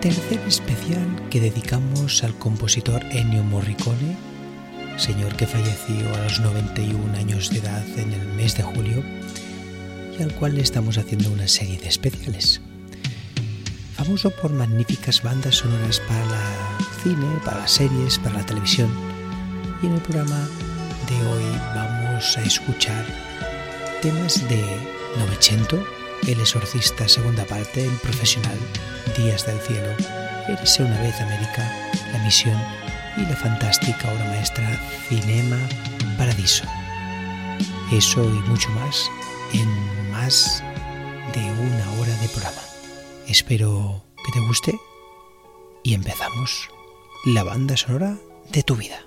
Tercer especial que dedicamos al compositor Ennio Morricone, señor que falleció a los 91 años de edad en el mes de julio y al cual le estamos haciendo una serie de especiales. Famoso por magníficas bandas sonoras para el cine, para las series, para la televisión. Y en el programa de hoy vamos a escuchar temas de Novecento, El exorcista segunda parte, El profesional, Días del cielo, Eres una vez América, La misión y la fantástica obra maestra Cinema Paradiso. Eso y mucho más en más de una hora de programa. Espero que te guste y empezamos la banda sonora de tu vida.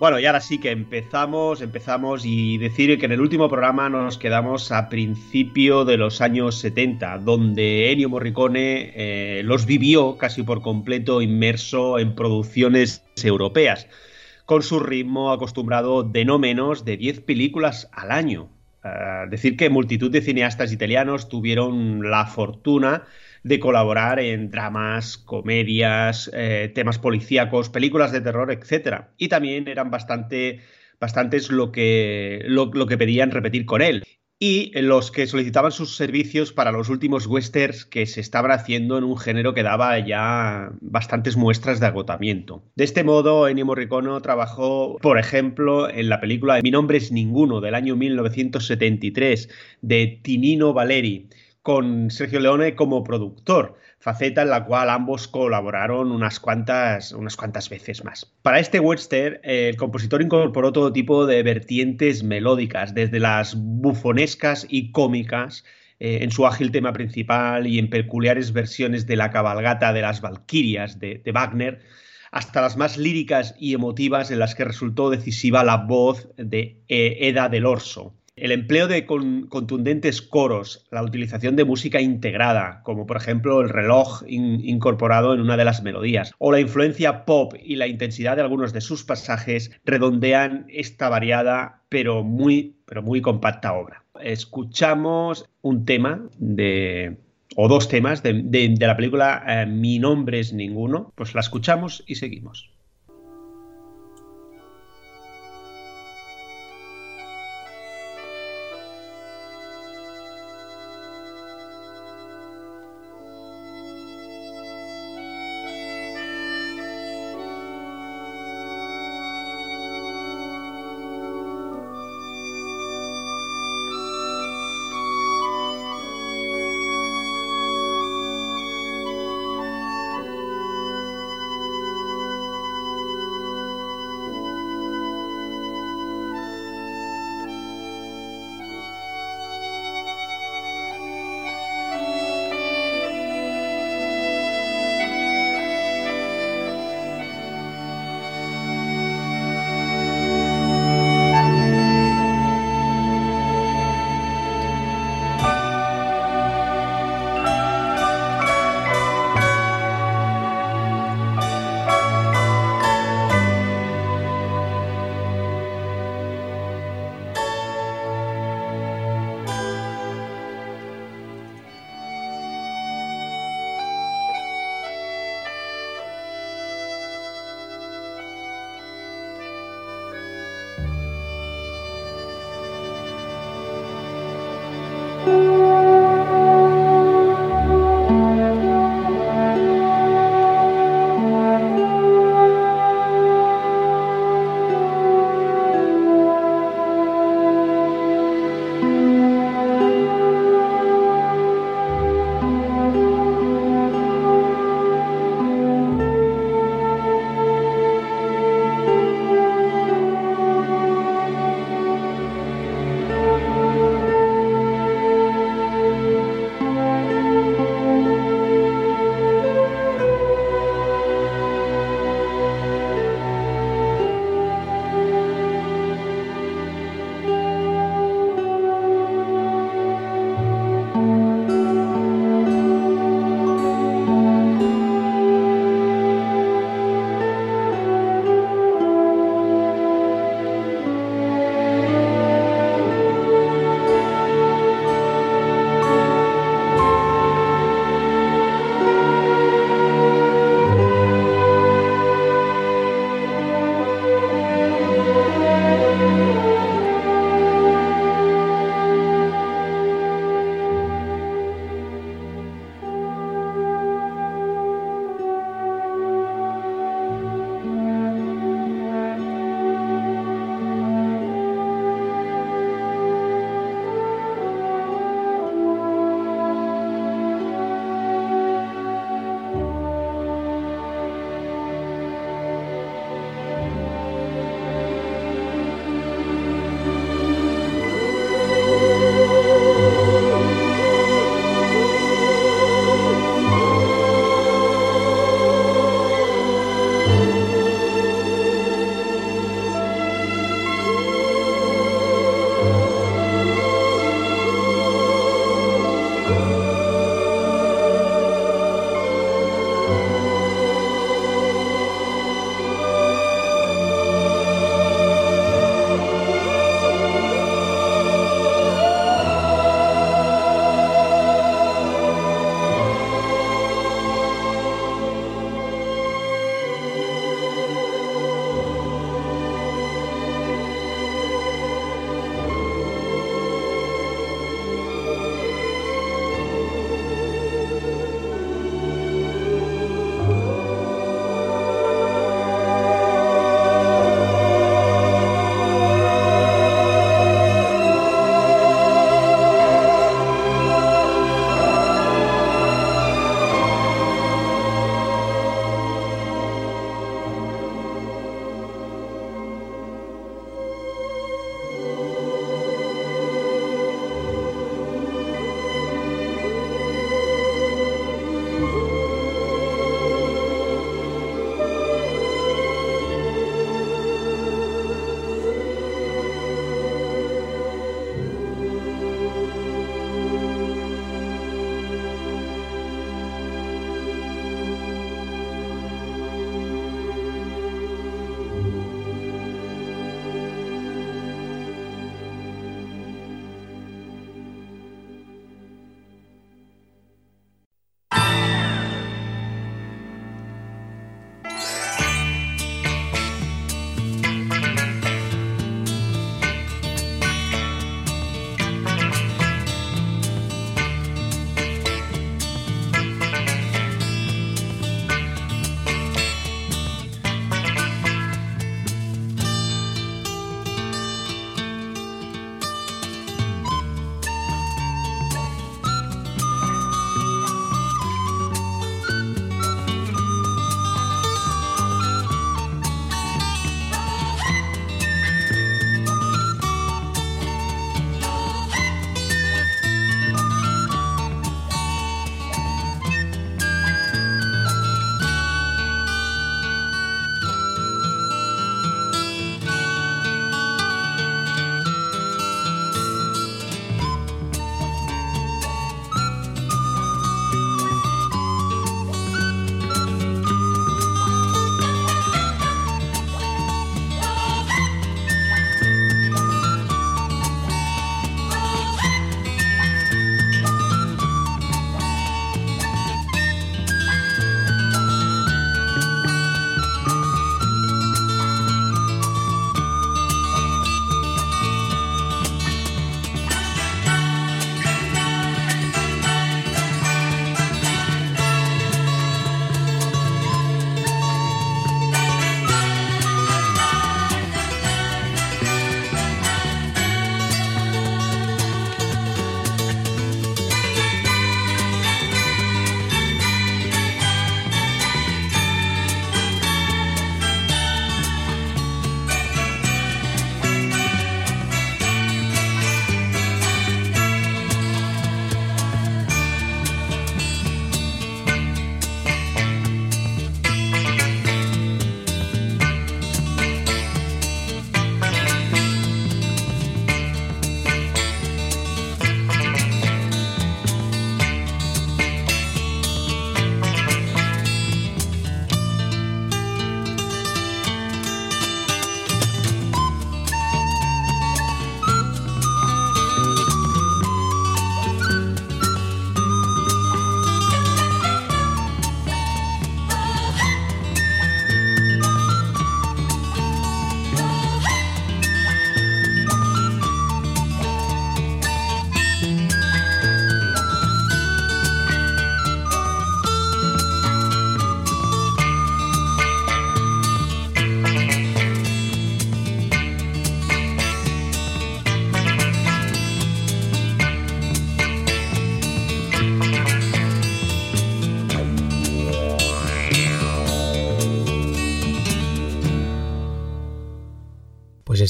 Bueno, y ahora sí que empezamos, empezamos y decir que en el último programa nos quedamos a principio de los años 70, donde Ennio Morricone eh, los vivió casi por completo inmerso en producciones europeas, con su ritmo acostumbrado de no menos de 10 películas al año. Uh, decir que multitud de cineastas italianos tuvieron la fortuna de colaborar en dramas, comedias, eh, temas policíacos, películas de terror, etc. Y también eran bastante, bastantes lo que, lo que pedían repetir con él y los que solicitaban sus servicios para los últimos westerns que se estaban haciendo en un género que daba ya bastantes muestras de agotamiento. De este modo, Ennio Morricone trabajó, por ejemplo, en la película Mi nombre es ninguno del año 1973 de Tinino Valeri, con Sergio Leone como productor, faceta en la cual ambos colaboraron unas cuantas, unas cuantas veces más. Para este western, el compositor incorporó todo tipo de vertientes melódicas, desde las bufonescas y cómicas, eh, en su ágil tema principal y en peculiares versiones de la cabalgata de las Valquirias de, de Wagner, hasta las más líricas y emotivas en las que resultó decisiva la voz de eh, Eda del Orso. El empleo de con, contundentes coros, la utilización de música integrada, como por ejemplo el reloj in, incorporado en una de las melodías, o la influencia pop y la intensidad de algunos de sus pasajes redondean esta variada pero muy, pero muy compacta obra. Escuchamos un tema de o dos temas de, de, de la película eh, Mi nombre es ninguno, pues la escuchamos y seguimos.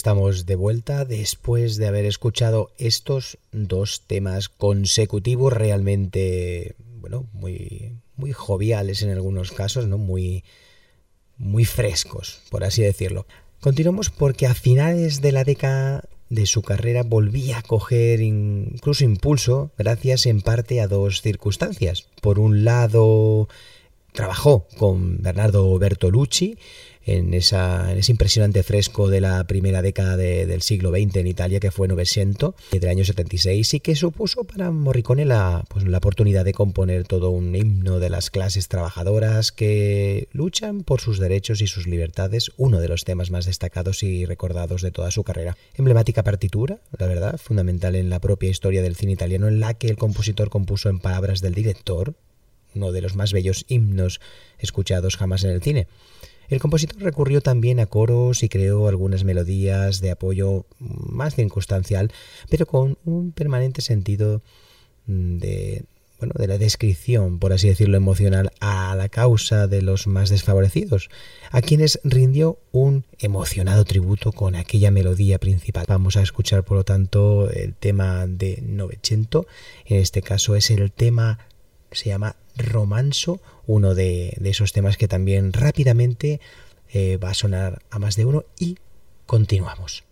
Estamos de vuelta después de haber escuchado estos dos temas consecutivos realmente, bueno, muy, muy joviales en algunos casos, ¿no? Muy, muy frescos, por así decirlo. Continuamos porque a finales de la década de su carrera volvía a coger incluso impulso gracias en parte a dos circunstancias. Por un lado, trabajó con Bernardo Bertolucci en, esa, ese impresionante fresco de la primera década del siglo XX en Italia, que fue Novecento, del año 76, y que supuso para Morricone pues, la oportunidad de componer todo un himno de las clases trabajadoras que luchan por sus derechos y sus libertades, uno de los temas más destacados y recordados de toda su carrera. Emblemática partitura, la verdad, fundamental en la propia historia del cine italiano, en la que el compositor compuso en palabras del director, uno de los más bellos himnos escuchados jamás en el cine. El compositor recurrió también a coros y creó algunas melodías de apoyo más circunstancial, pero con un permanente sentido mm, de, bueno, de la descripción, por así decirlo, emocional a la causa de los más desfavorecidos, a quienes rindió un emocionado tributo con aquella melodía principal. Vamos a escuchar, por lo tanto, el tema de Novecento. En este caso es el tema, se llama Romanso, uno de, esos temas que también rápidamente eh, va a sonar a más de uno y continuamos.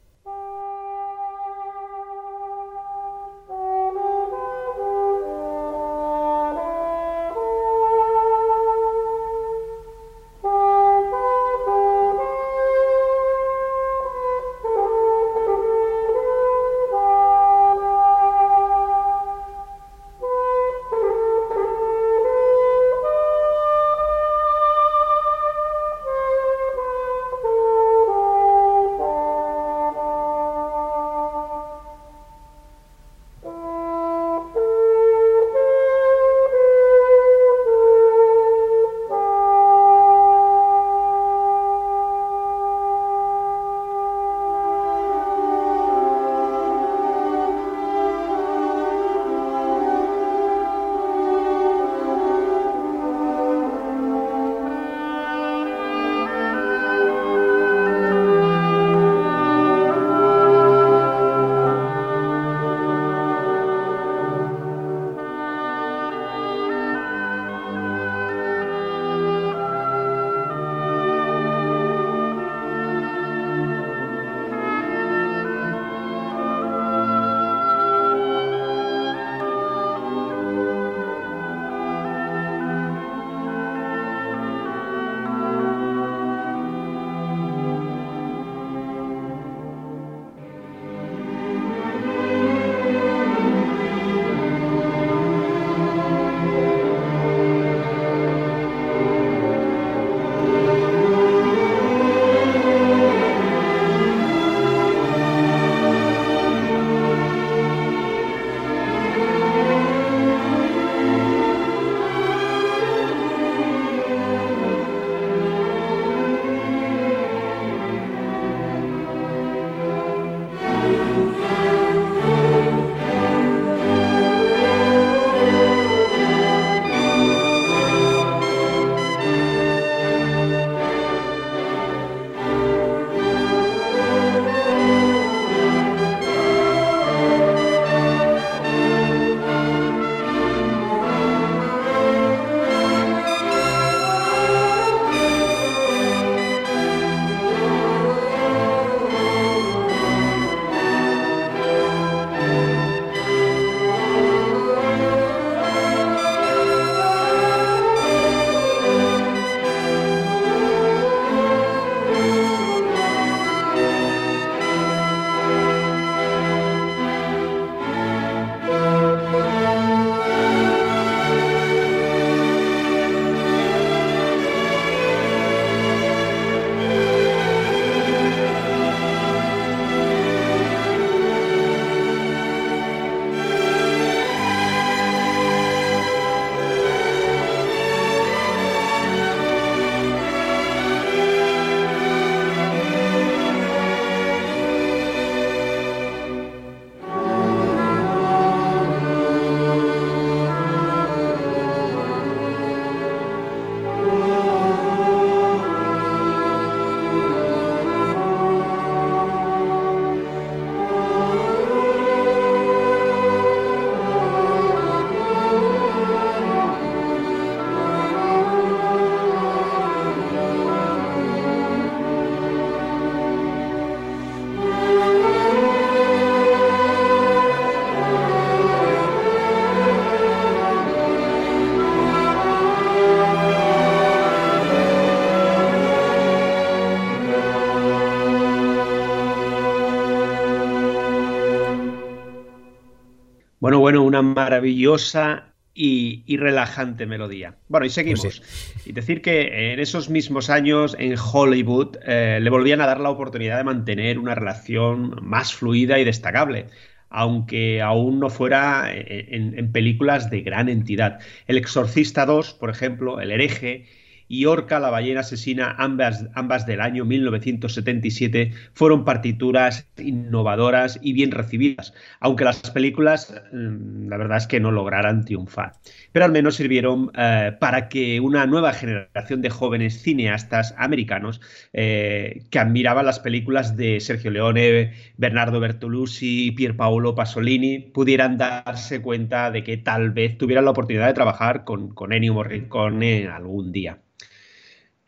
Maravillosa y, relajante melodía. Bueno, y seguimos. Pues y decir que en esos mismos años en Hollywood eh, le volvían a dar la oportunidad de mantener una relación más fluida y destacable aunque aún no fuera eh, en, películas de gran entidad. El Exorcista 2, por ejemplo, El hereje y Orca, la ballena asesina, ambas, del año 1977, fueron partituras innovadoras y bien recibidas, aunque las películas, mm, la verdad es que no lograran triunfar. Pero al menos sirvieron eh, para que una nueva generación de jóvenes cineastas americanos eh, que admiraban las películas de Sergio Leone, Bernardo Bertolucci y Pierpaolo Pasolini pudieran darse cuenta de que tal vez tuvieran la oportunidad de trabajar con, con Ennio Morricone algún día.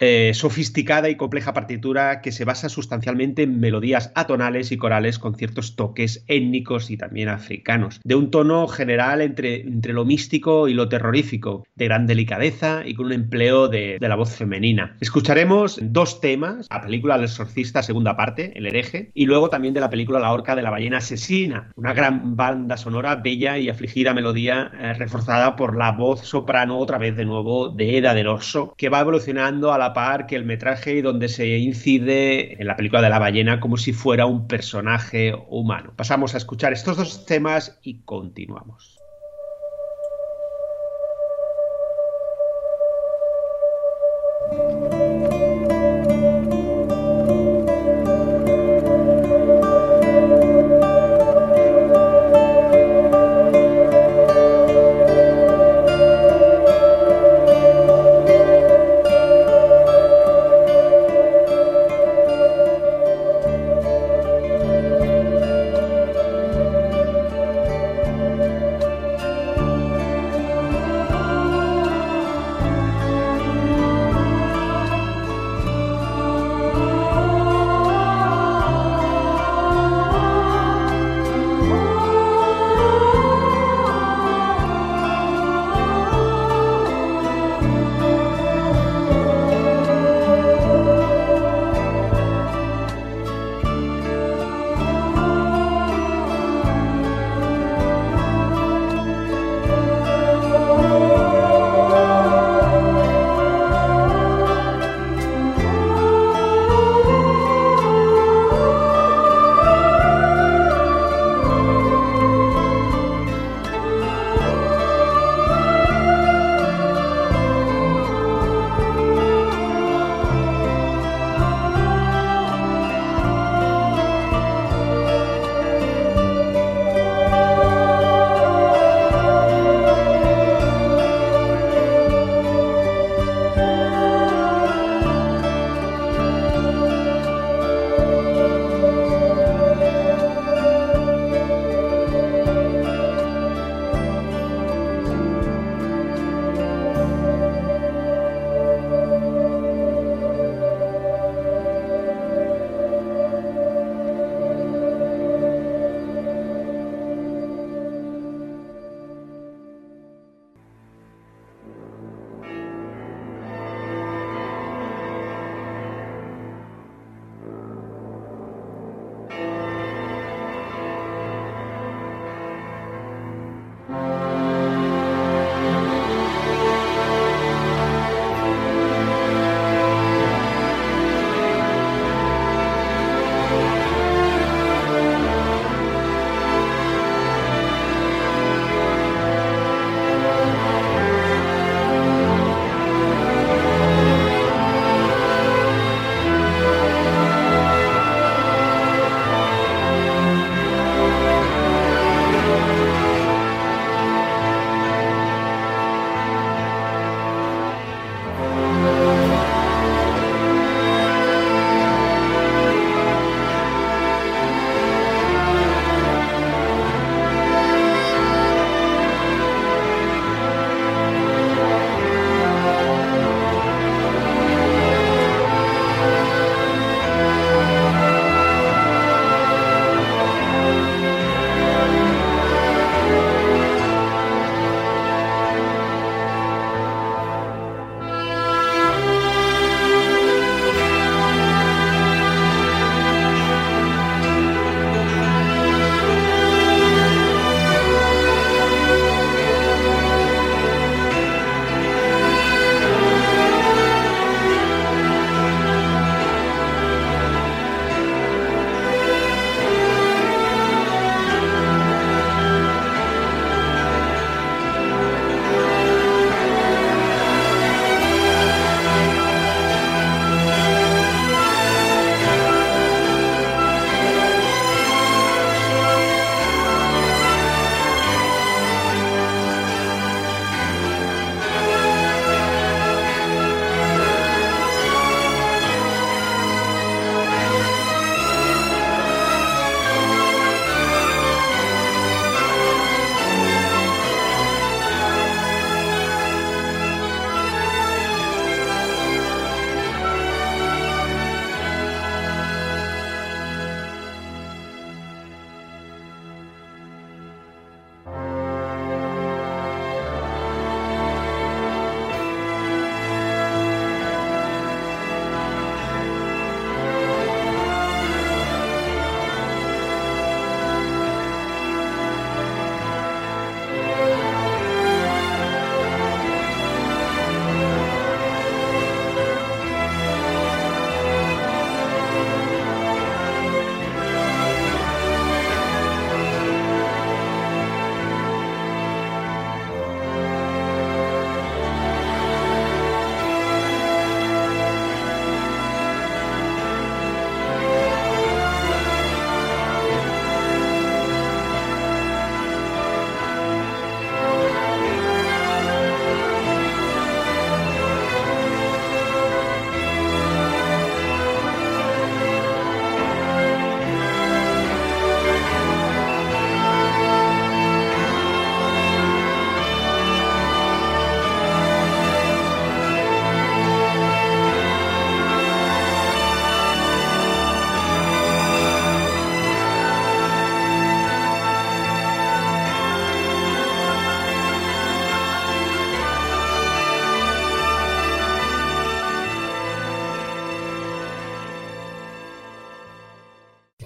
Eh, sofisticada y compleja partitura que se basa sustancialmente en melodías atonales y corales con ciertos toques étnicos y también africanos, de un tono general entre, entre lo místico y lo terrorífico, de gran delicadeza y con un empleo de, la voz femenina. Escucharemos dos temas, la película El exorcista, segunda parte, El hereje, y luego también de la película La horca de la ballena asesina, una gran banda sonora, bella y afligida melodía eh, reforzada por la voz soprano, otra vez de nuevo, de Eda del Oso, que va evolucionando a la par que el metraje y donde se incide en la película de la ballena como si fuera un personaje humano. Pasamos a escuchar estos dos temas y continuamos.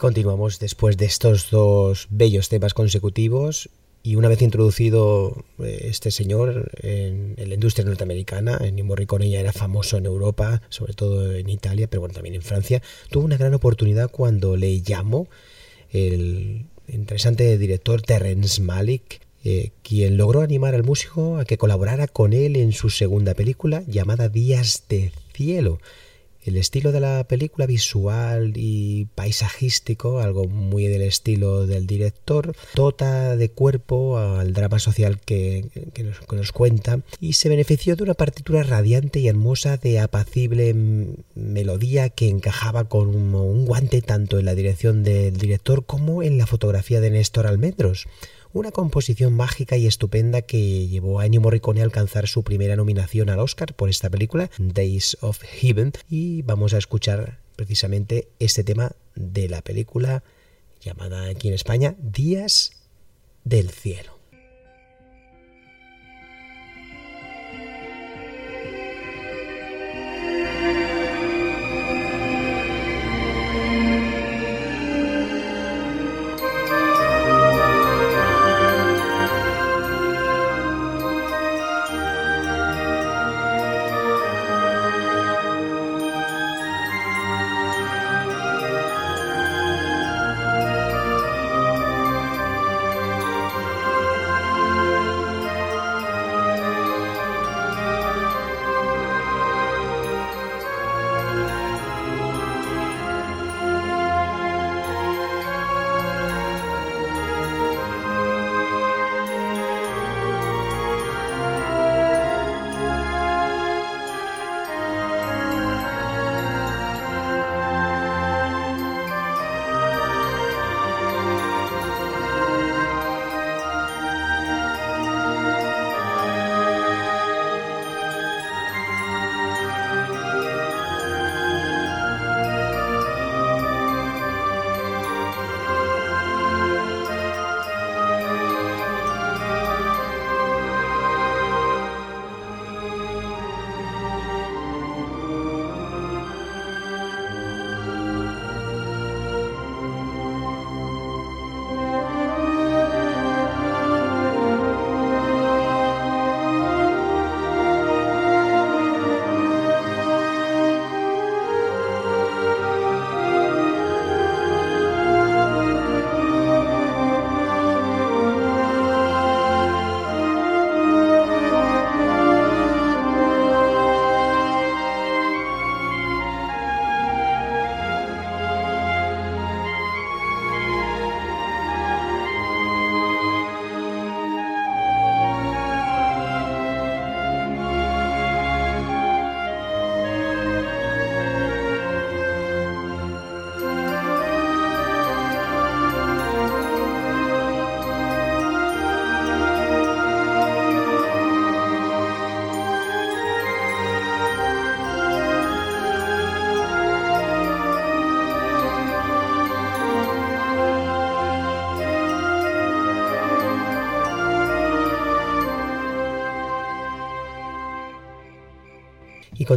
Continuamos después de estos dos bellos temas consecutivos y una vez introducido eh, este señor en, la industria norteamericana, en Morricone ya era famoso en Europa, sobre todo en Italia, pero bueno, también en Francia, tuvo una gran oportunidad cuando le llamó el interesante director Terence Malick, eh, quien logró animar al músico a que colaborara con él en su segunda película llamada Días de Cielo, el estilo de la película visual y paisajístico, algo muy del estilo del director, dota de cuerpo al drama social que, nos, cuenta y se benefició de una partitura radiante y hermosa de apacible melodía que encajaba con un guante tanto en la dirección del director como en la fotografía de Néstor Almendros una composición mágica y estupenda que llevó a Ennio Morricone a alcanzar su primera nominación al Oscar por esta película, Days of Heaven, y vamos a escuchar precisamente este tema de la película llamada aquí en España Días del Cielo.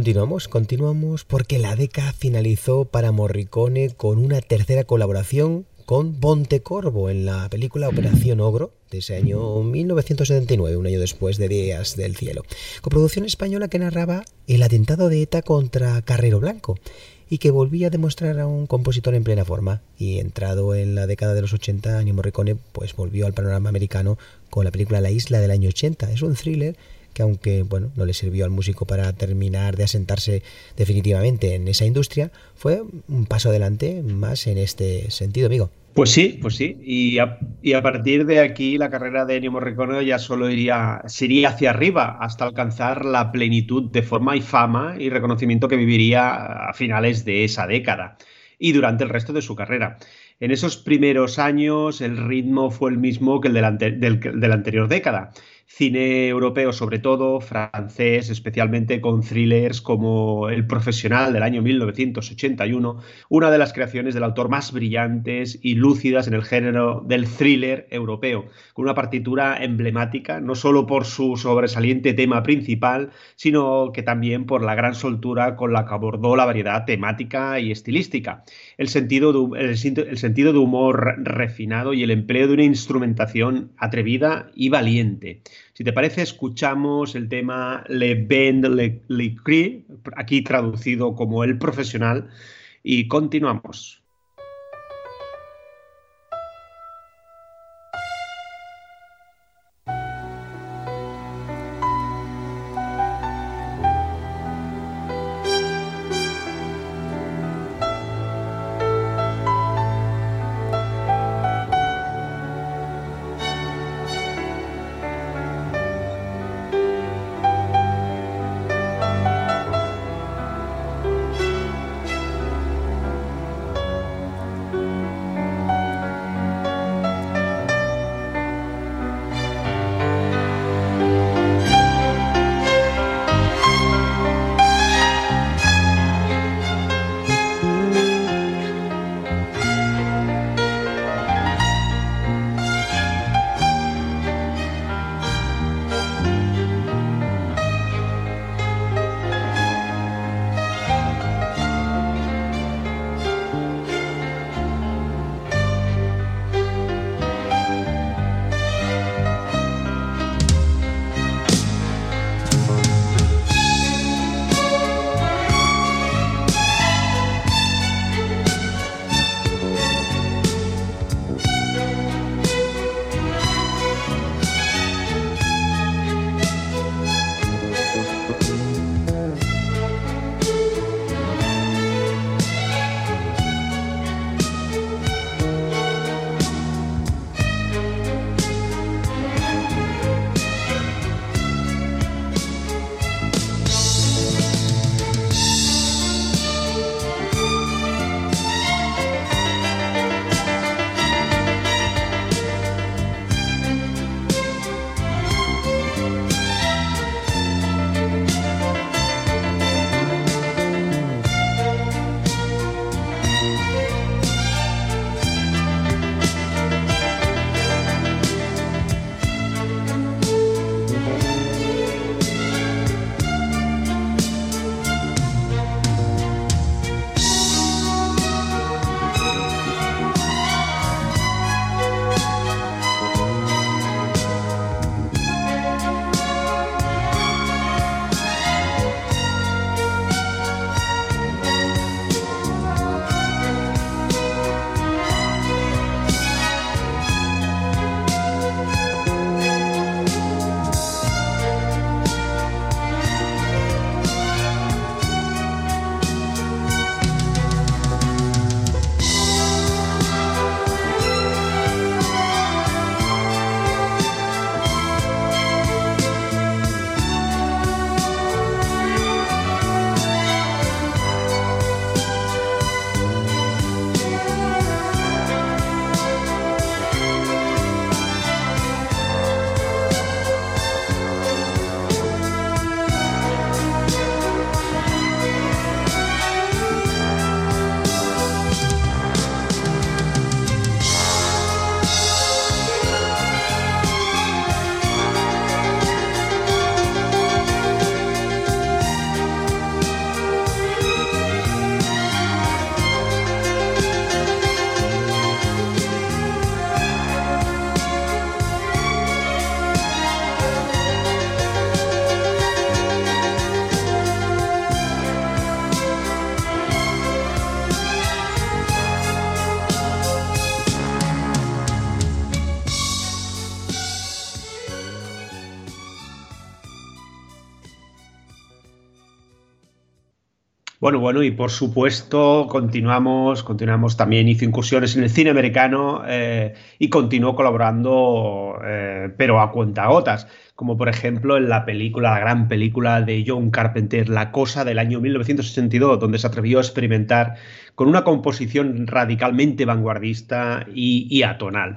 Continuamos, continuamos porque la década finalizó para Morricone con una tercera colaboración con Pontecorvo en la película Operación Ogro de ese año 1979, un año después de Días del Cielo. Coproducción española que narraba el atentado de ETA contra Carrero Blanco y que volvía a demostrar a un compositor en plena forma. Y entrado en la década de los 80, Ennio Morricone pues volvió al panorama americano con la película La Isla del año 80. Es un thriller que aunque bueno, no le sirvió al músico para terminar de asentarse definitivamente en esa industria, fue un paso adelante más en este sentido, amigo. Pues sí, pues sí. Y a, partir de aquí la carrera de Ennio Morricone ya solo iría, sería hacia arriba hasta alcanzar la plenitud de forma y fama y reconocimiento que viviría a finales de esa década y durante el resto de su carrera. En esos primeros años el ritmo fue el mismo que el de la anterior década cine europeo sobre todo, francés especialmente con thrillers como El Profesional del año 1981, una de las creaciones del autor más brillantes y lúcidas en el género del thriller europeo, con una partitura emblemática no solo por su sobresaliente tema principal, sino que también por la gran soltura con la que abordó la variedad temática y estilística, el sentido el sentido de humor refinado y el empleo de una instrumentación atrevida y valiente. Si te parece, escuchamos el tema Le Bend Le, Le aquí traducido como El Profesional, y continuamos. Bueno, bueno, y por supuesto continuamos, continuamos también, hizo incursiones en el cine americano eh, y continuó colaborando, eh, pero a cuentagotas como por ejemplo en la película, la gran película de John Carpenter, La Cosa del año 1982, donde se atrevió a experimentar con una composición radicalmente vanguardista y, atonal.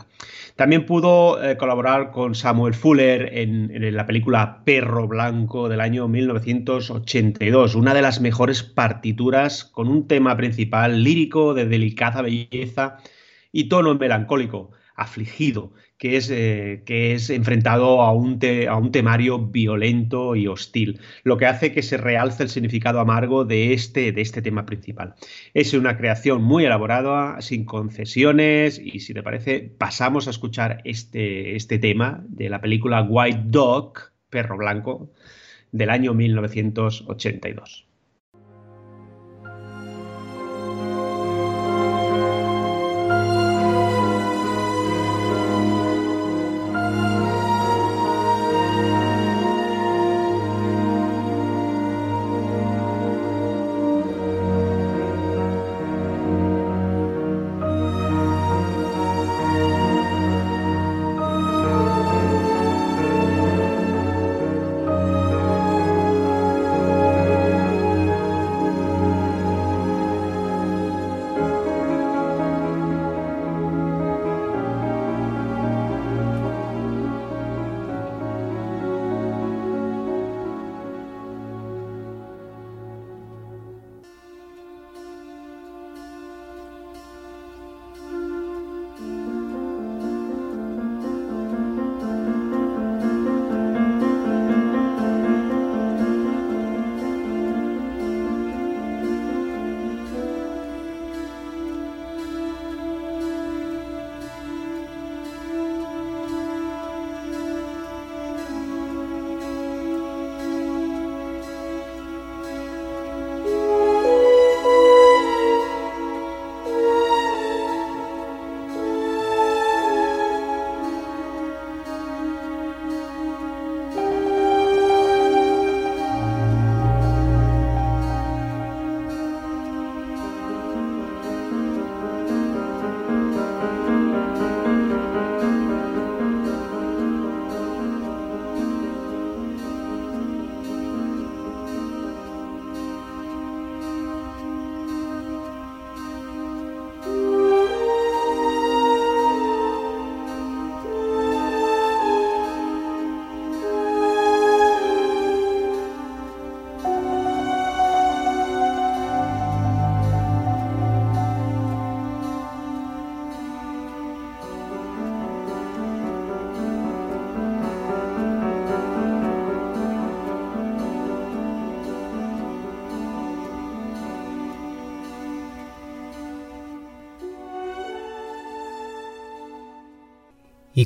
También pudo eh, colaborar con Samuel Fuller en, la película Perro Blanco del año 1982, una de las mejores partituras con un tema principal lírico de delicada belleza y tono melancólico, afligido, que es, eh, que es enfrentado a un, a un temario violento y hostil, lo que hace que se realce el significado amargo de este, de este tema principal. Es una creación muy elaborada, sin concesiones, y si te parece, pasamos a escuchar este, este tema de la película White Dog, Perro Blanco, del año 1982.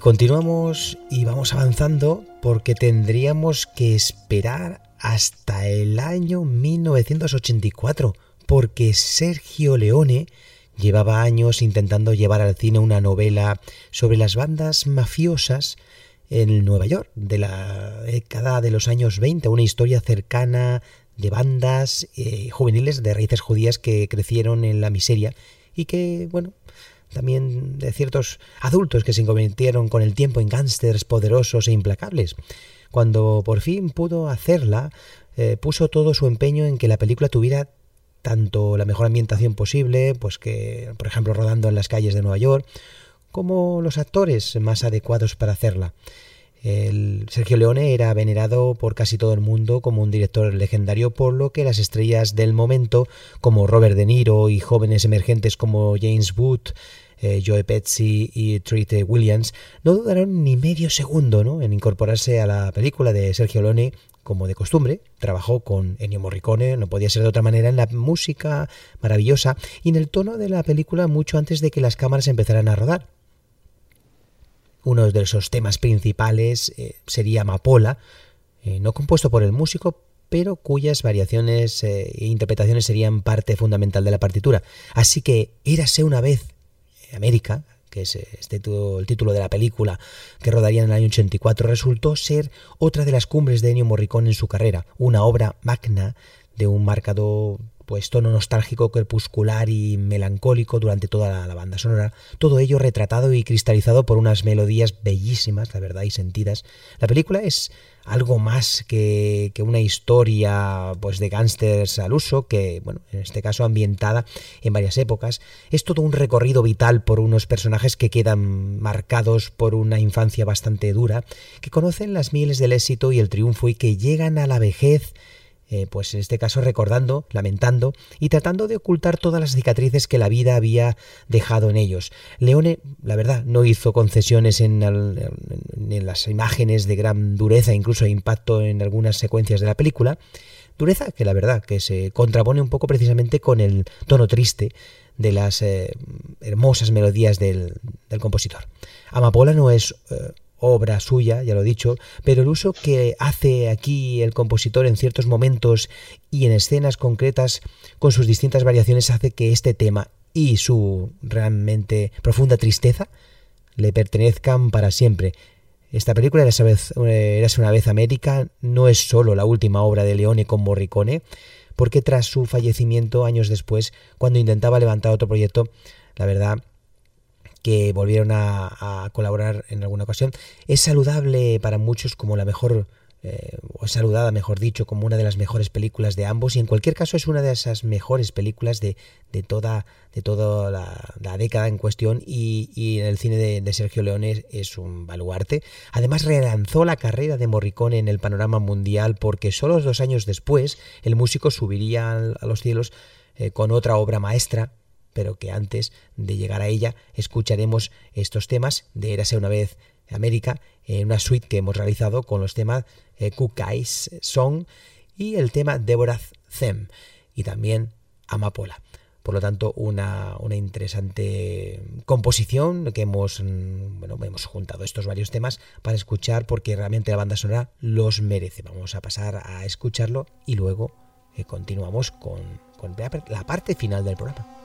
Continuamos y vamos avanzando porque tendríamos que esperar hasta el año 1984, porque Sergio Leone llevaba años intentando llevar al cine una novela sobre las bandas mafiosas en Nueva York de la década de los años 20, una historia cercana de bandas eh, juveniles de raíces judías que crecieron en la miseria y que, bueno, también de ciertos adultos que se convirtieron con el tiempo en gángsters poderosos e implacables. Cuando por fin pudo hacerla, eh, puso todo su empeño en que la película tuviera tanto la mejor ambientación posible, pues que, por ejemplo, rodando en las calles de Nueva York, como los actores más adecuados para hacerla. El Sergio Leone era venerado por casi todo el mundo como un director legendario, por lo que las estrellas del momento, como Robert De Niro y jóvenes emergentes como James Wood, eh, Joe Pesci y Treat Williams, no dudaron ni medio segundo ¿no? en incorporarse a la película de Sergio Leone como de costumbre, trabajó con Ennio Morricone, no podía ser de otra manera, en la música maravillosa y en el tono de la película mucho antes de que las cámaras empezaran a rodar. Uno de esos temas principales eh, sería Amapola, eh, no compuesto por el músico, pero cuyas variaciones e interpretaciones serían parte fundamental de la partitura. Así que Érase una vez América, que es este, el título de la película que rodaría en el año 84, resultó ser otra de las cumbres de Ennio Morricone en su carrera, una obra magna de un marcado pues tono nostálgico, crepuscular y melancólico durante toda la, banda sonora, todo ello retratado y cristalizado por unas melodías bellísimas, la verdad, y sentidas. La película es algo más que, que una historia pues de gángsters al uso, que, bueno, en este caso ambientada en varias épocas. Es todo un recorrido vital por unos personajes que quedan marcados por una infancia bastante dura, que conocen las mieles del éxito y el triunfo y que llegan a la vejez eh, pues en este caso recordando, lamentando y tratando de ocultar todas las cicatrices que la vida había dejado en ellos. Leone, la verdad, no hizo concesiones en, las imágenes de gran dureza, incluso impacto en algunas secuencias de la película. Dureza que la verdad que se contrapone un poco precisamente con el tono triste de las eh, hermosas melodías del, compositor. Amapola no es eh, obra suya, ya lo he dicho, pero el uso que hace aquí el compositor en ciertos momentos y en escenas concretas con sus distintas variaciones hace que este tema y su realmente profunda tristeza le pertenezcan para siempre. Esta película, Érase una vez América, no es solo la última obra de Leone con Morricone, porque tras su fallecimiento años después, cuando intentaba levantar otro proyecto, la verdad que volvieron a, colaborar en alguna ocasión. Es saludable para muchos como la mejor, eh, o saludada, mejor dicho, como una de las mejores películas de ambos y en cualquier caso es una de esas mejores películas de, de toda, de toda la, década en cuestión y, en el cine de, Sergio Leone es un baluarte. Además relanzó la carrera de Morricone en el panorama mundial porque solo dos años después el músico subiría a los cielos eh, con otra obra maestra pero que antes de llegar a ella escucharemos estos temas de Érase una vez América en una suite que hemos realizado con los temas eh, Song y el tema Deborah Them y también Amapola. Por lo tanto, una, una, interesante composición que hemos, mm, bueno, hemos juntado estos varios temas para escuchar porque realmente la banda sonora los merece. Vamos a pasar a escucharlo y luego eh, continuamos con, con la parte final del programa.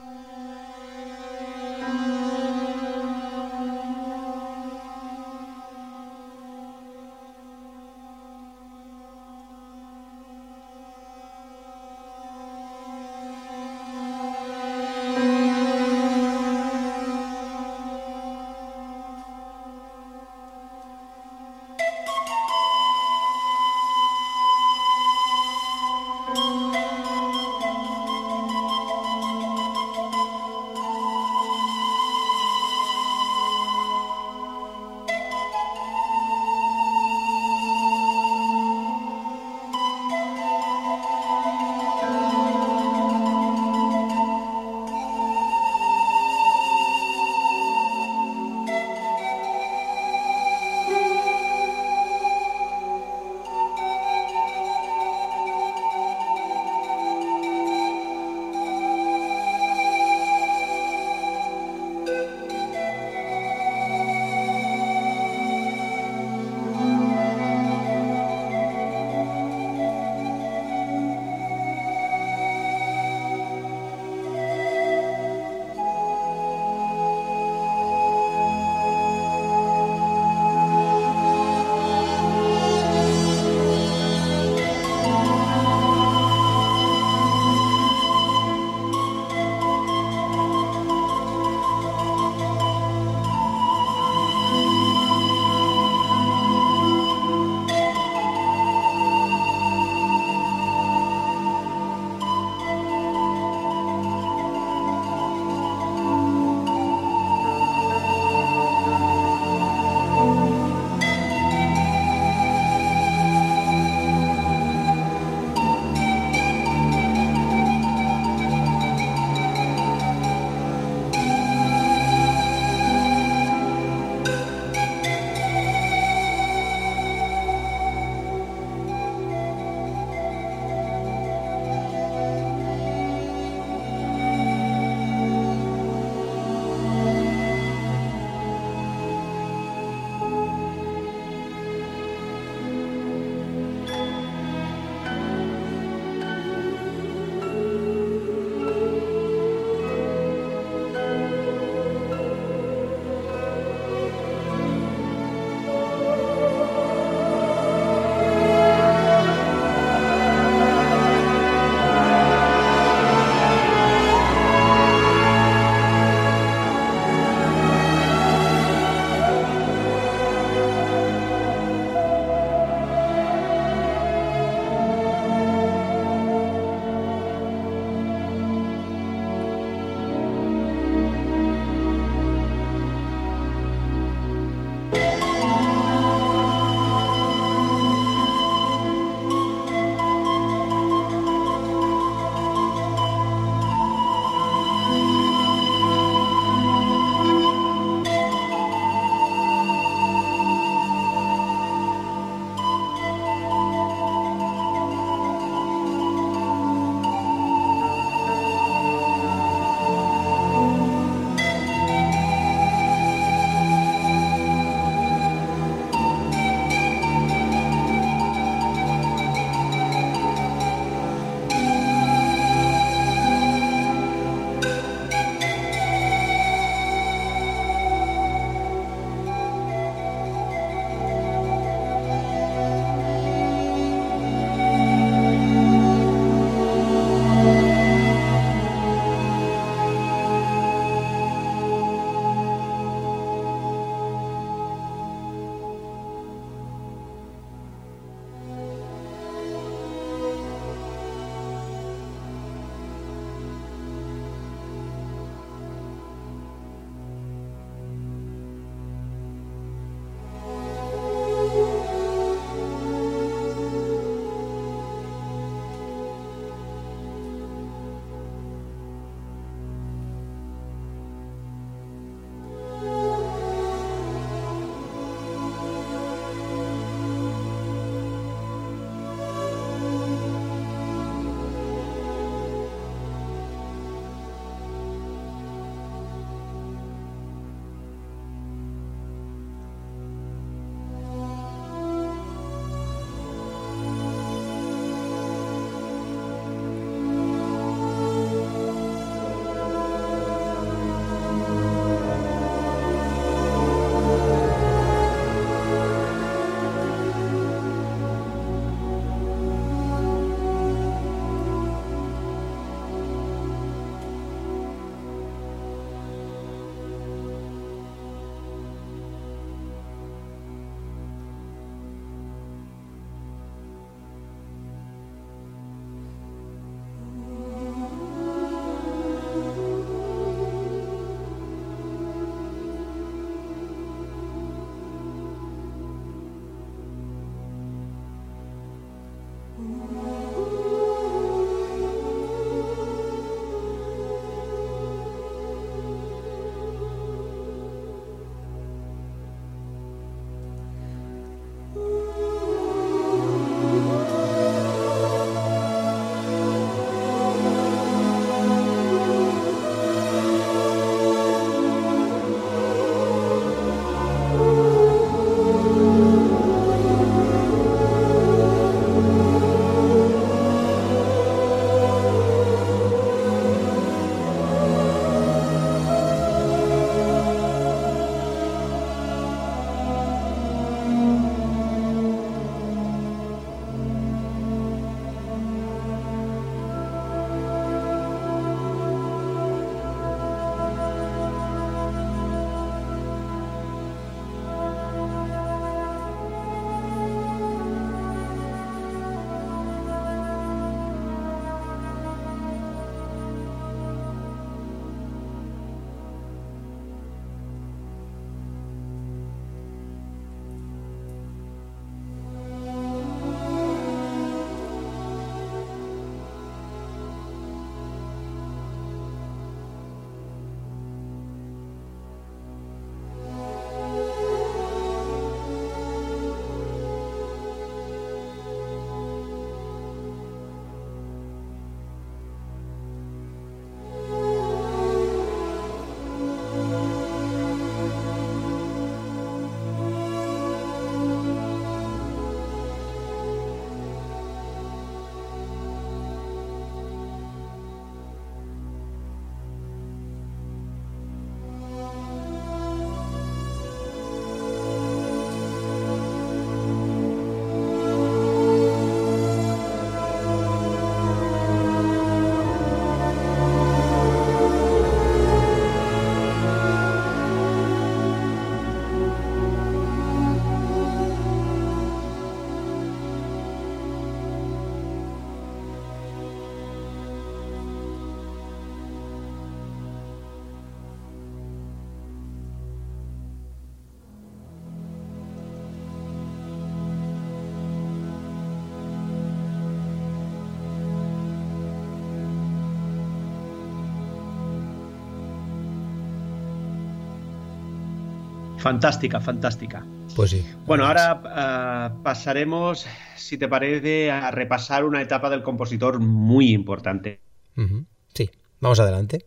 Fantástica, fantástica. Pues sí. Bueno, ahora uh, pasaremos, si te parece, a repasar una etapa del compositor muy importante. Uh -huh. Sí, vamos adelante.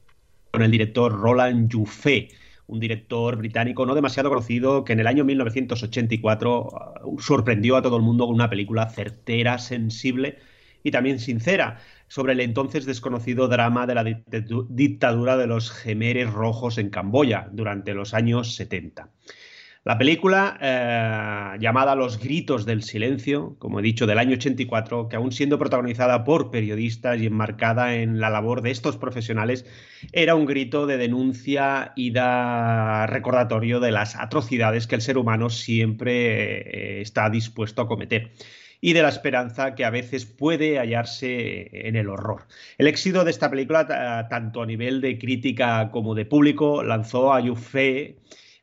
Con el director Roland Jouffe, un director británico no demasiado conocido que en el año 1984 uh, sorprendió a todo el mundo con una película certera, sensible y también sincera sobre el entonces desconocido drama de la dictadura de los gemeres rojos en Camboya durante los años 70. La película, eh, llamada Los Gritos del Silencio, como he dicho, del año 84, que aún siendo protagonizada por periodistas y enmarcada en la labor de estos profesionales, era un grito de denuncia y de recordatorio de las atrocidades que el ser humano siempre eh, está dispuesto a cometer y de la esperanza que a veces puede hallarse en el horror. El éxito de esta película, tanto a nivel de crítica como de público, lanzó a Yufé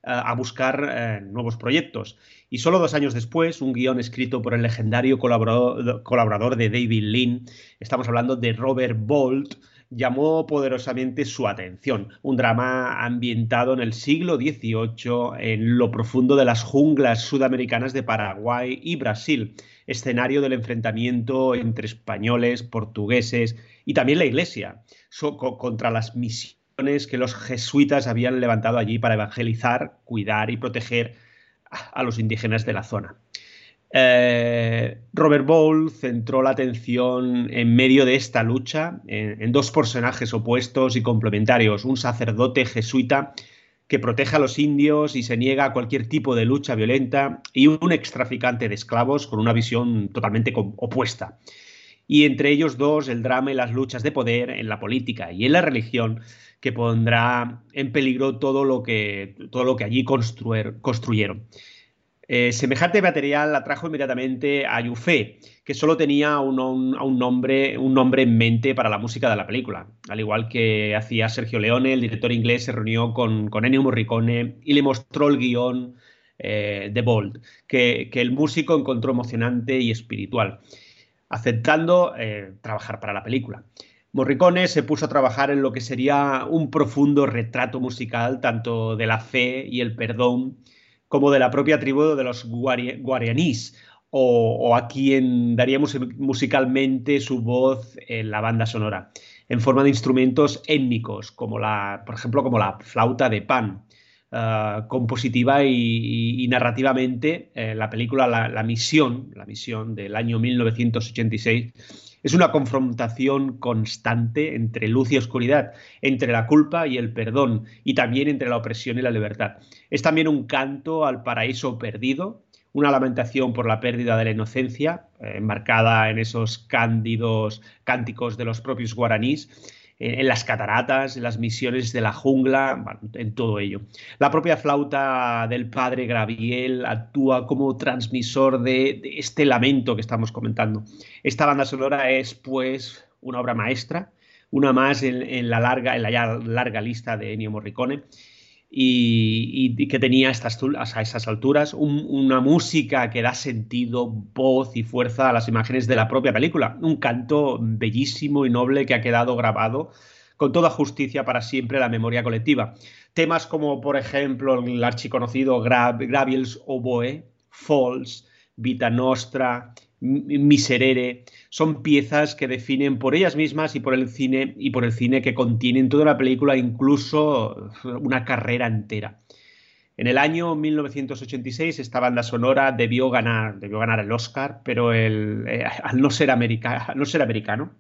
a buscar eh, nuevos proyectos. Y solo dos años después, un guion escrito por el legendario colaborador, colaborador de David Lean, estamos hablando de Robert Bolt, llamó poderosamente su atención. Un drama ambientado en el siglo XVIII, en lo profundo de las junglas sudamericanas de Paraguay y Brasil, escenario del enfrentamiento entre españoles, portugueses y también la Iglesia contra las misiones que los jesuitas habían levantado allí para evangelizar, cuidar y proteger a los indígenas de la zona. Eh, Robert Bowl centró la atención en medio de esta lucha en, dos personajes opuestos y complementarios, un sacerdote jesuita que protege a los indios y se niega a cualquier tipo de lucha violenta y un extraficante de esclavos con una visión totalmente opuesta. Y entre ellos dos el drama y las luchas de poder en la política y en la religión que pondrá en peligro todo lo que, todo lo que allí construyeron. Eh, semejante material atrajo inmediatamente a Yufé, que solo tenía un, un, nombre, un nombre en mente para la música de la película. Al igual que hacía Sergio Leone, el director inglés se reunió con, con Ennio Morricone y le mostró el guion eh, de Bold, que, que, el músico encontró emocionante y espiritual, aceptando eh, trabajar para la película. Morricone se puso a trabajar en lo que sería un profundo retrato musical tanto de la fe y el perdón como de la propia tribu de los guarianís, o, a quien daríamos musicalmente su voz en la banda sonora, en forma de instrumentos étnicos, como la, por ejemplo, como la flauta de pan. Uh, compositiva y, narrativamente, eh, la película la, la, Misión, la Misión del año 1986, es una confrontación constante entre luz y oscuridad, entre la culpa y el perdón, y también entre la opresión y la libertad. Es también un canto al paraíso perdido, una lamentación por la pérdida de la inocencia, eh, enmarcada en esos cándidos cánticos de los propios guaraníes, en las cataratas, en las misiones de la jungla, en todo ello. La propia flauta del padre Graviel actúa como transmisor de, de, este lamento que estamos comentando. Esta banda sonora es, pues, una obra maestra, una más en, en la, larga, en la ya larga lista de Ennio Morricone. Y, que tenía estas, a esas alturas un, una música que da sentido, voz y fuerza a las imágenes de la propia película. Un canto bellísimo y noble que ha quedado grabado con toda justicia para siempre la memoria colectiva. Temas como, por ejemplo, el archiconocido Gra Graviels Oboe, Falls, Vita Nostra, Miserere, son piezas que definen por ellas mismas y por el cine y por el cine que contienen toda la película, incluso una carrera entera. En el año 1986 esta banda sonora debió ganar, debió ganar el Oscar, pero eh, al, no ser al no ser americano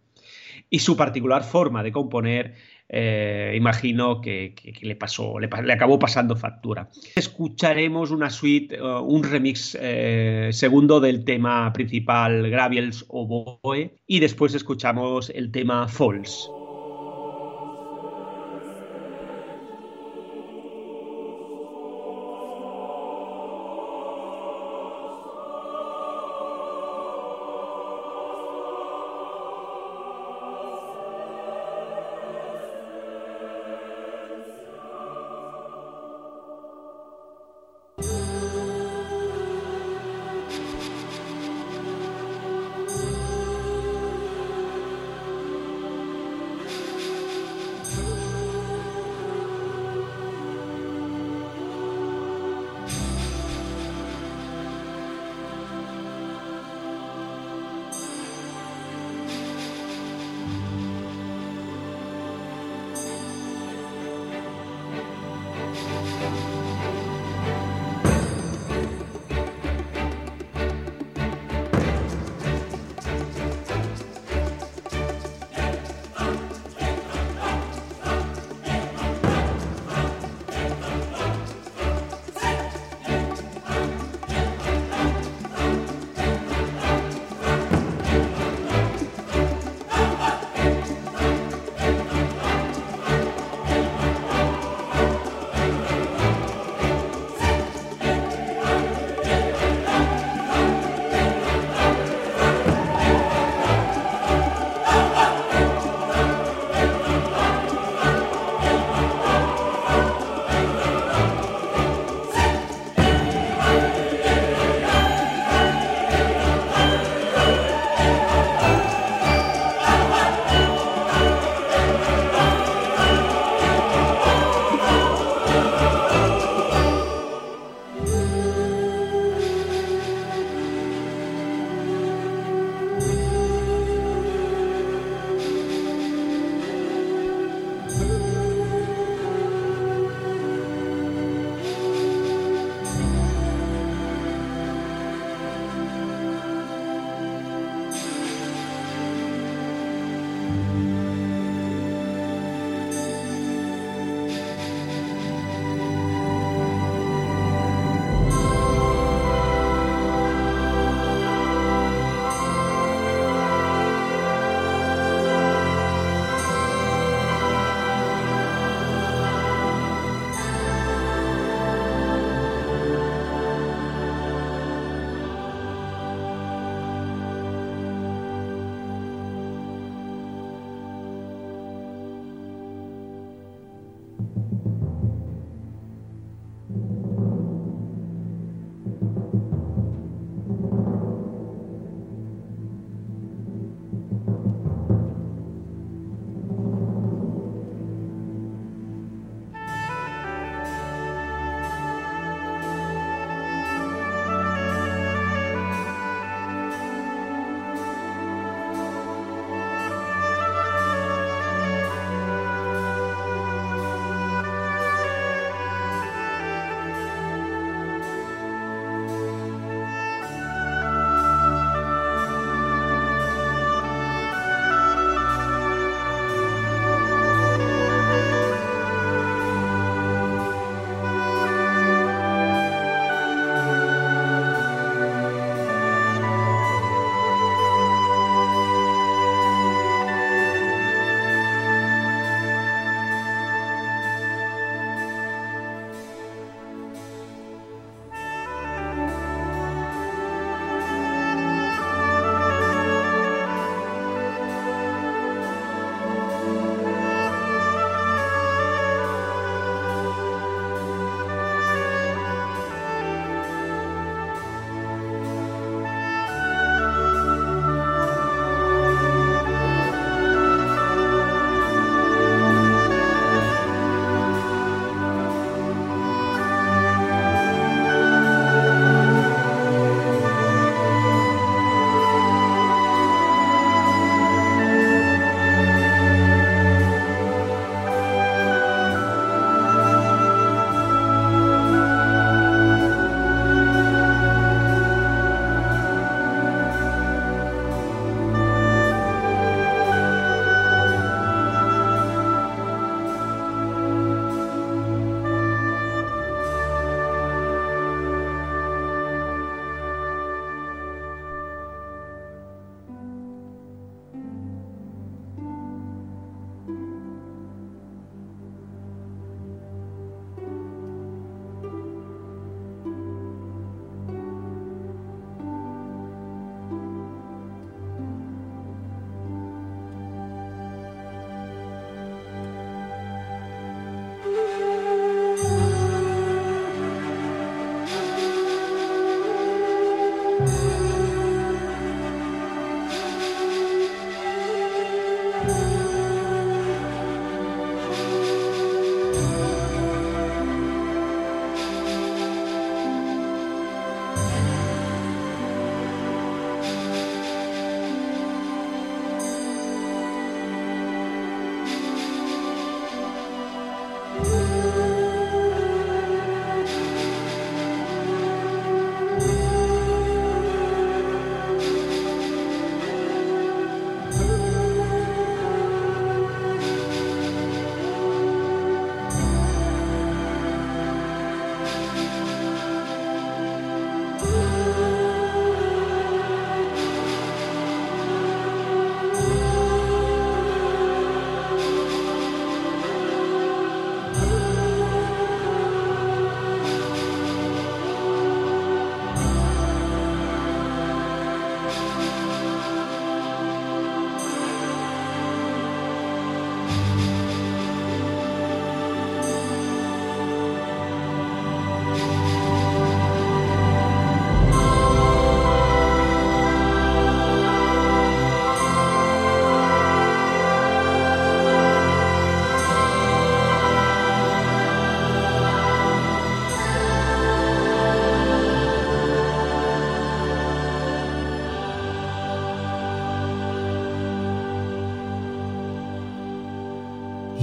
y su particular forma de componer eh, imagino que, le pasó, le, le, acabó pasando factura. Escucharemos una suite, uh, un remix eh, segundo del tema principal Graviels Oboe y después escuchamos el tema Falls.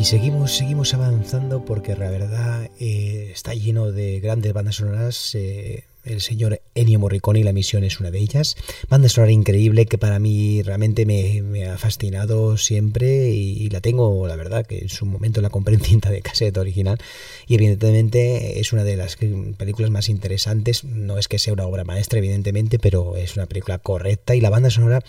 Seguimos, seguimos avanzando porque la verdad eh, está lleno de grandes bandas sonoras. Eh, el señor Ennio Morricone y la misión es una de ellas. Banda sonora increíble que para mí realmente me, ha fascinado siempre y, la tengo, la verdad, que en su momento la compré en cinta de cassette original y evidentemente es una de las películas más interesantes. No es que sea una obra maestra, evidentemente, pero es una película correcta y la banda sonora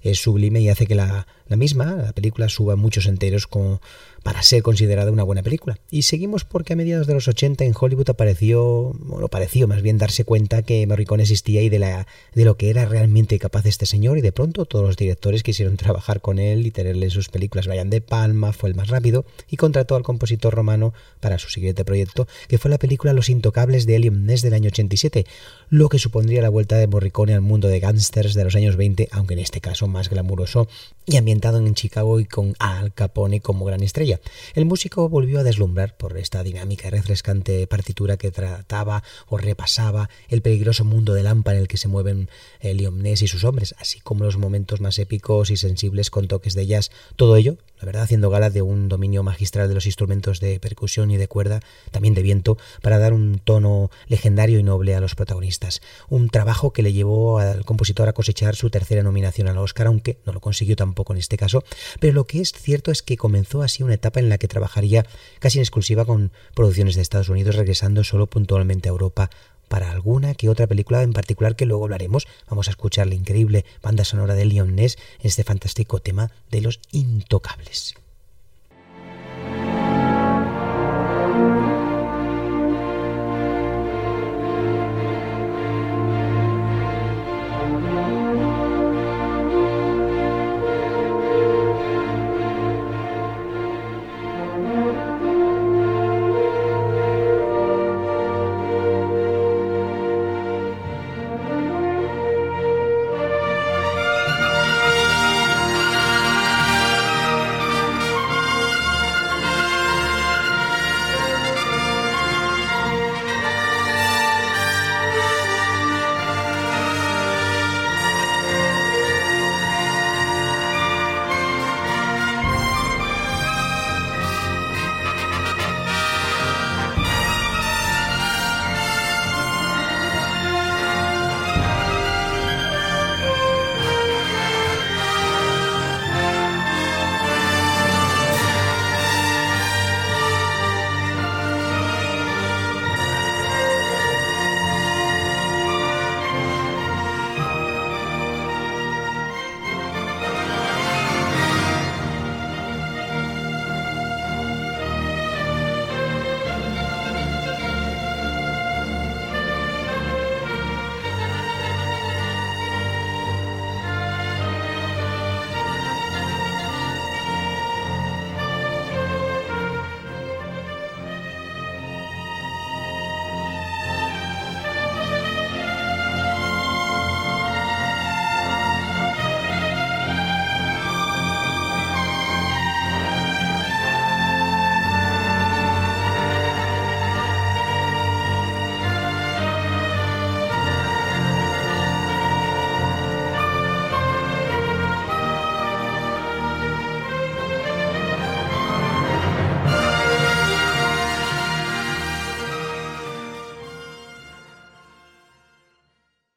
es sublime y hace que la, la misma, la película, suba muchos enteros como para ser considerada una buena película. Y seguimos porque a mediados de los 80 en Hollywood apareció, lo pareció más bien darse cuenta que Morricone existía y de, la, de lo que era realmente capaz este señor y de pronto todos los directores quisieron trabajar con él y tenerle en sus películas. Brian De Palma fue el más rápido y contrató al compositor romano para su siguiente proyecto, que fue la película Los Intocables de Elion Ness del año 87, lo que supondría la vuelta de Morricone al mundo de gángsters de los años 20, aunque en este caso más glamuroso y en Chicago y con Al Capone como gran estrella. El músico volvió a deslumbrar por esta dinámica y refrescante partitura que trataba o repasaba el peligroso mundo de Lampa en el que se mueven Leon Ness y sus hombres, así como los momentos más épicos y sensibles con toques de jazz. Todo ello la verdad haciendo gala de un dominio magistral de los instrumentos de percusión y de cuerda, también de viento, para dar un tono legendario y noble a los protagonistas. Un trabajo que le llevó al compositor a cosechar su tercera nominación al Oscar, aunque no lo consiguió tampoco en este caso, pero lo que es cierto es que comenzó así una etapa en la que trabajaría casi en exclusiva con producciones de Estados Unidos, regresando solo puntualmente a Europa para alguna que otra película en particular que luego hablaremos. Vamos a escuchar la increíble banda sonora de Leon Ness en este fantástico tema de los intocables.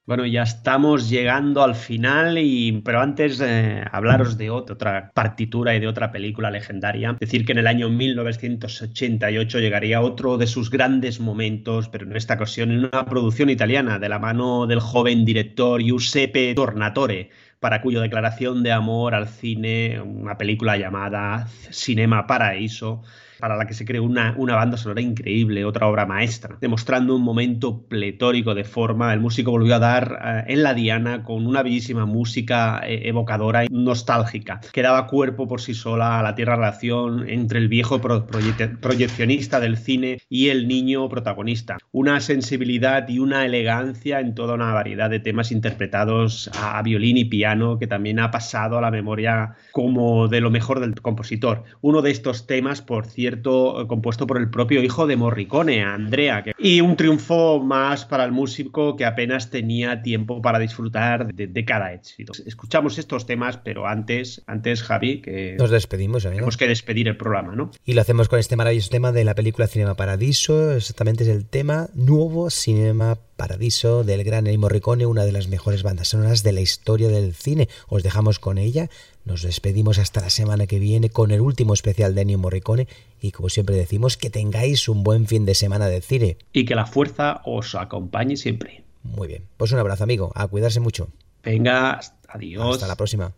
Bueno, ya estamos llegando al final, y, pero antes de hablaros de otra partitura y de otra película legendaria, decir que en el año 1988 llegaría otro de sus grandes momentos, pero en esta ocasión en una producción italiana de la mano del joven director Giuseppe Tornatore, para cuya declaración de amor al cine, una película llamada Cinema Paraíso, para la que se creó una, una banda sonora increíble, otra obra maestra, demostrando un momento pletórico de forma. El músico volvió a dar eh, en la diana con una bellísima música eh, evocadora y nostálgica, que daba cuerpo por sí sola a la tierra relación entre el viejo proyeccionista del cine y el niño protagonista. Una sensibilidad y una elegancia en toda una variedad de temas interpretados a violín y piano que también ha pasado a la memoria como de lo mejor del compositor. Uno de estos temas, por cierto, cierto, compuesto por el propio hijo de Morricone, Andrea. Y un triunfo más para el músico que apenas tenía tiempo para disfrutar de, cada éxito. Escuchamos estos temas, pero antes, antes Javi, que nos despedimos, Tenemos que despedir el programa, ¿no? Y lo hacemos con este maravilloso tema de la película Cinema Paradiso. Exactamente es el tema nuevo Cinema Paradiso del gran Ennio Morricone, una de las mejores bandas sonoras de la historia del cine. Os dejamos con ella. Nos despedimos hasta la semana que viene con el último especial de Ennio Morricone y como siempre decimos que tengáis un buen fin de semana de cine. Y que la fuerza os acompañe siempre. Muy bien. Pues un abrazo amigo. A cuidarse mucho. Venga, adiós. Hasta la próxima.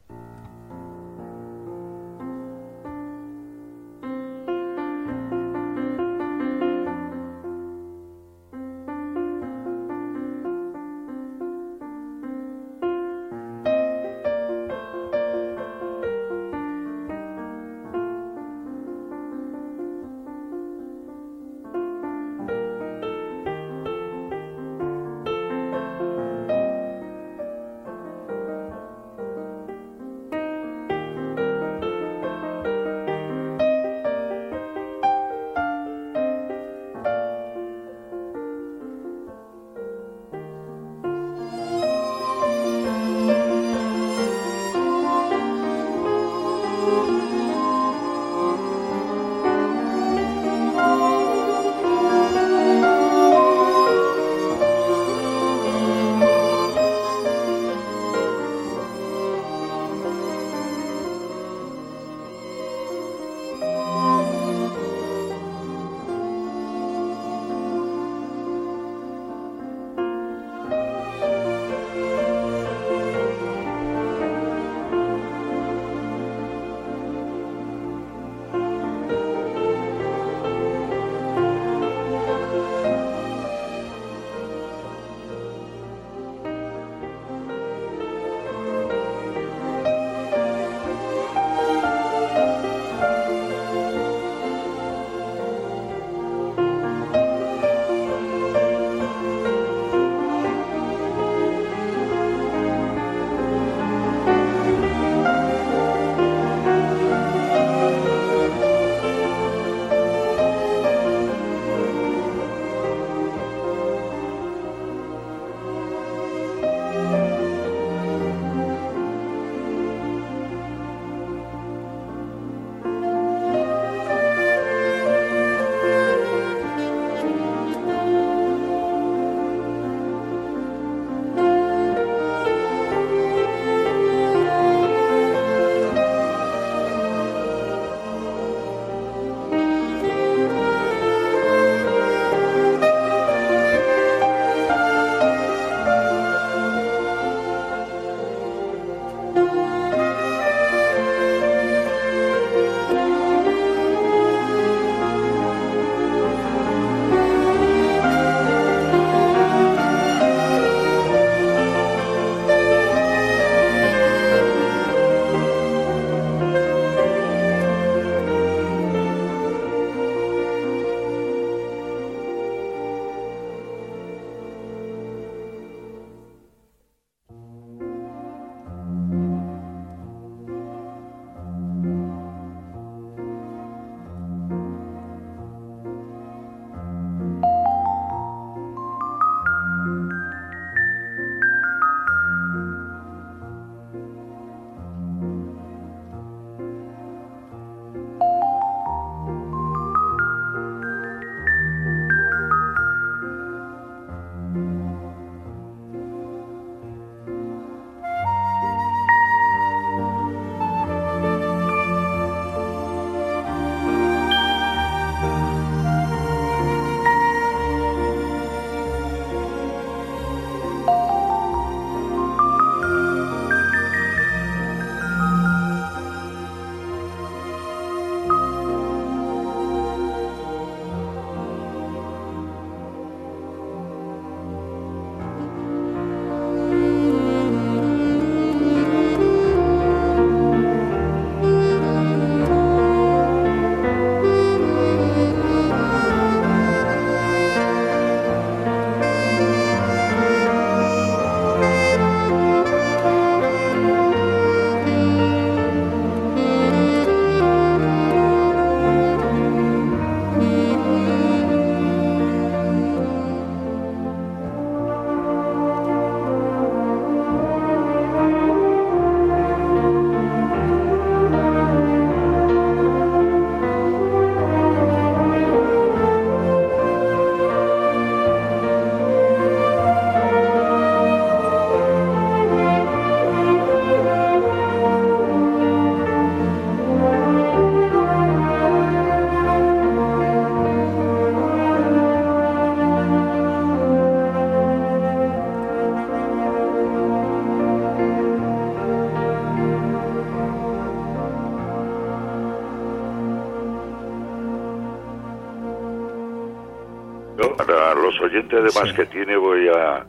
Los oyentes además que tiene voy a...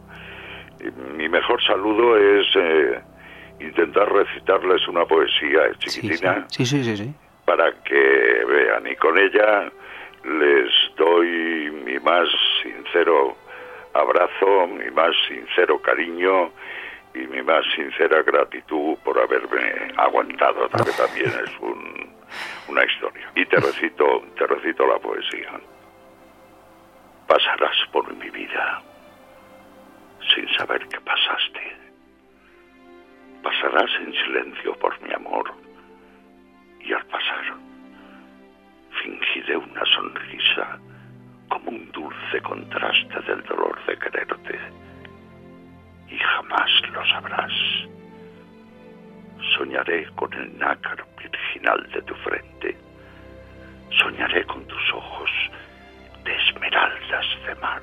Mi mejor saludo es eh, intentar recitarles una poesía chiquitina. Sí sí. sí, sí, Para que vean. Y con ella les doy mi más sincero abrazo, mi más sincero cariño y mi más sincera gratitud por haberme aguantado, que también es una historia. Y te recito, te recito la poesía. Pasarás por mi vida sin saber que pasaste. Pasarás en silencio por mi amor y al pasar fingiré una sonrisa como un dulce contraste del dolor de quererte y jamás lo sabrás. Soñaré con el nácar virginal de tu frente. Soñaré con tus ojos de esmeraldas de mar.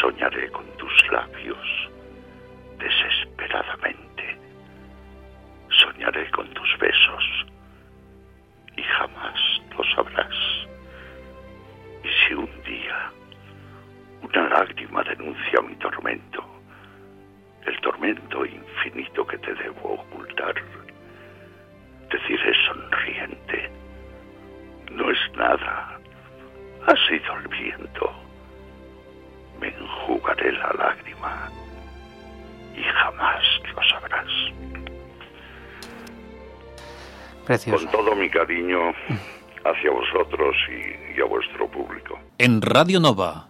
Soñaré con tus labios desesperadamente. Soñaré con tus besos y jamás lo sabrás. Y si un día una lágrima denuncia mi tormento, el tormento infinito que te debo ocultar. Deciré sonriente, no es nada, ha sido el viento. Me enjugaré la lágrima y jamás lo sabrás. Precioso. Con todo mi cariño hacia vosotros y, y a vuestro público. En Radio Nova.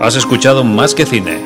Has escuchado más que cine.